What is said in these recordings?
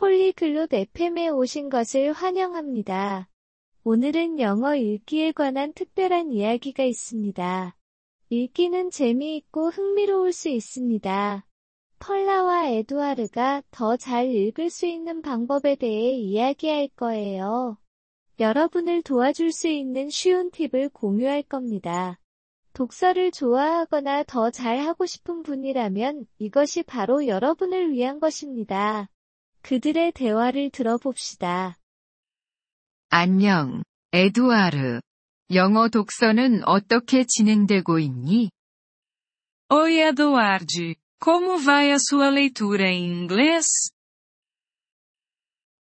폴리글롯 FM에 오신 것을 환영합니다. 오늘은 영어 읽기에 관한 특별한 이야기가 있습니다. 읽기는 재미있고 흥미로울 수 있습니다. 펄라와 에두아르가 더 잘 읽을 수 있는 방법에 대해 이야기할 거예요. 여러분을 도와줄 수 있는 쉬운 팁을 공유할 겁니다. 독서를 좋아하거나 더 잘하고 싶은 분이라면 이것이 바로 여러분을 위한 것입니다. 그들의 대화를 들어봅시다. 안녕, 에두아르. 영어 독서는 어떻게 진행되고 있니? Oi Eduardo, como vai a sua leitura em inglês?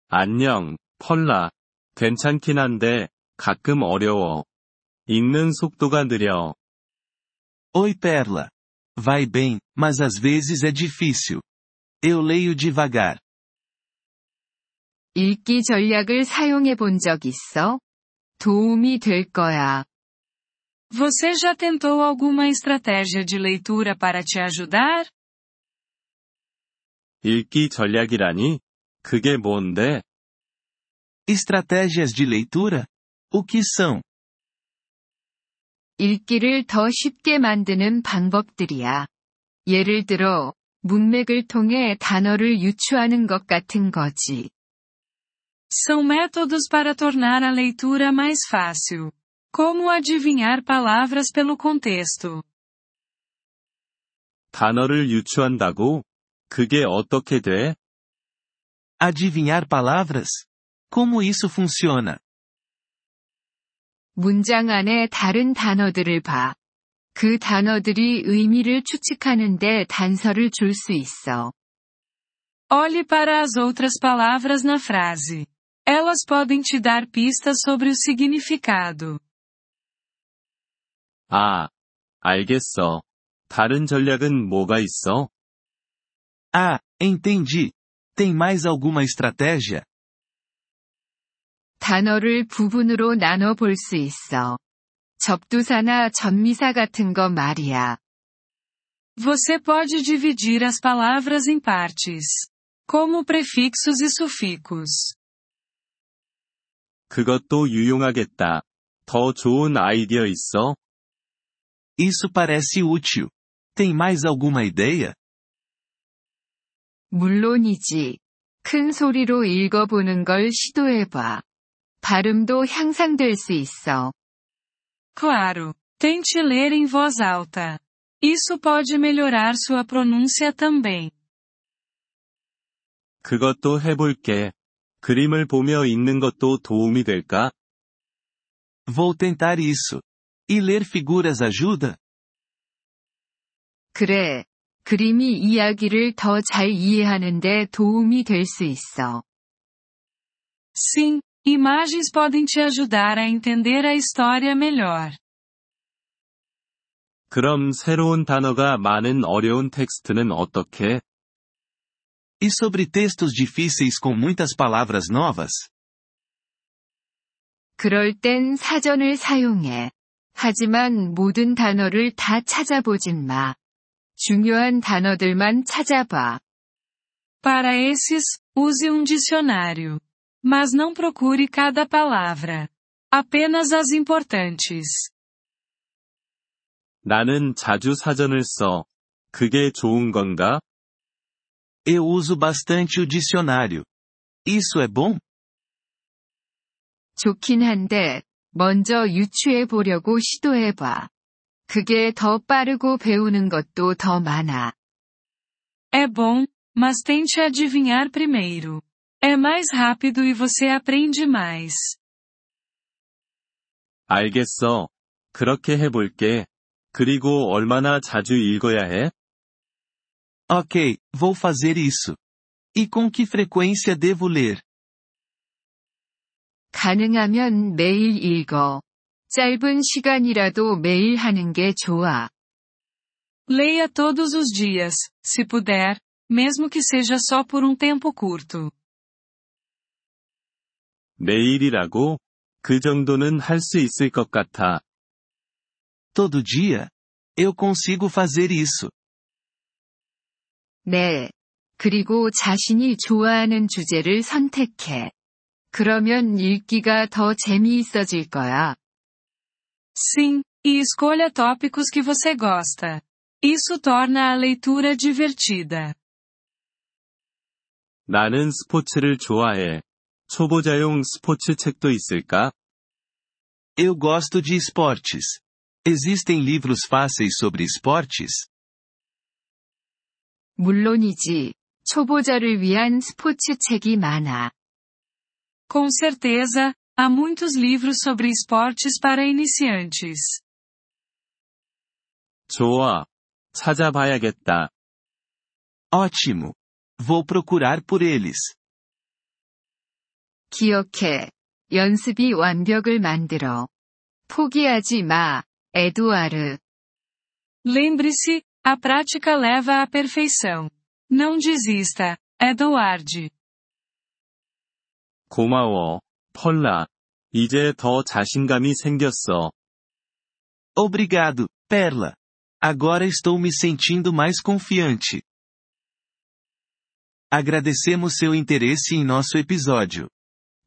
안녕, 펄라. 괜찮긴 한데, 가끔 어려워. 읽는 속도가 느려. Oi Perla. Vai bem, mas às vezes é difícil. Eu leio devagar. 읽기 전략을 사용해 본 적 있어? 도움이 될 거야. Você já tentou alguma estratégia de leitura para te ajudar? 읽기 전략이라니? 그게 뭔데? Estratégias de leitura? O que são? 읽기를 더 쉽게 만드는 방법들이야. 예를 들어, 문맥을 통해 단어를 유추하는 것 같은 거지. São métodos para tornar a leitura mais fácil. Como adivinhar palavras pelo contexto. 단어를 유추한다고? 그게 어떻게 돼? Adivinhar palavras? Como isso funciona? 문장 안에 다른 단어들을 봐. 그 단어들이 의미를 추측하는데 단서를 줄 수 있어. Olhe para as outras palavras na frase. Elas podem te dar pistas sobre o significado. 아, 알겠어. 다른 전략은 뭐가 있어? Ah, entendi. Tem mais alguma estratégia? 단어를 부분으로 나눠 볼 수 있어. 접두사나 전미사 같은 거 말이야. Você pode dividir as palavras em partes. Como prefixos e sufixos. 그것도 유용하겠다. 더 좋은 아이디어 있어? Isso parece útil. Tem mais alguma ideia? 물론이지. 큰 소리로 읽어보는 걸 시도해봐. 발음도 향상될 수 있어. Claro. Tente ler em voz alta. Isso pode melhorar sua pronúncia também. 그것도 해볼게. 그림을 보며 읽는 것도 도움이 될까? Vou tentar isso. E ler figuras ajuda? 그래. 그림이 이야기를 더 잘 이해하는데 도움이 될 수 있어. Sim, imagens podem te ajudar a entender a história melhor. 그럼 새로운 단어가 많은 어려운 텍스트는 어떻게? E sobre textos difíceis com muitas palavras novas? 그럴 땐 사전을 사용해. 하지만 모든 단어를 다 찾아보진 마. 중요한 단어들만 찾아봐. Para esses, use um dicionário. Mas não procure cada palavra. Apenas as importantes. 나는 자주 사전을 써. 그게 좋은 건가? Eu uso bastante o dicionário. Isso é bom? 좋긴 한데, 먼저 유추해 보려고 시도해봐. 그게 더 빠르고 배우는 것도 더 많아. É bom, mas tente adivinhar primeiro. É mais rápido e você aprende mais. 알겠어. 그렇게 해볼게. 그리고 얼마나 자주 읽어야 해? Ok, vou fazer isso. E com que frequência devo ler? 가능하면 매일 읽어. 짧은 시간이라도 매일 하는 게 좋아. Leia todos os dias, se puder, mesmo que seja só por um tempo curto. 매일이라고? 그 정도는 할 수 있을 것 같아. Todo dia? Eu consigo fazer isso. 네. 그리고 자신이 좋아하는 주제를 선택해. 그러면 읽기가 더 재미있어질 거야. Sim, e escolha tópicos que você gosta. Isso torna a leitura divertida. 나는 스포츠를 좋아해. 초보자용 스포츠 책도 있을까? Eu gosto de esportes. Existem livros fáceis sobre esportes? 물론이지. 초보자를 위한 스포츠 책이 많아. Com certeza, há muitos livros sobre esportes para iniciantes. 좋아. 찾아봐야겠다. Ótimo. Vou procurar por eles. 기억해. 연습이 완벽을 만들어. 포기하지 마, 에두아르. Lembre-se, a prática leva à perfeição. Não desista, Edward. 고마워, 펄라. 이제 더 자신감이 생겼어. Obrigado, Perla. Agora estou me sentindo mais confiante. Agradecemos seu interesse em nosso episódio.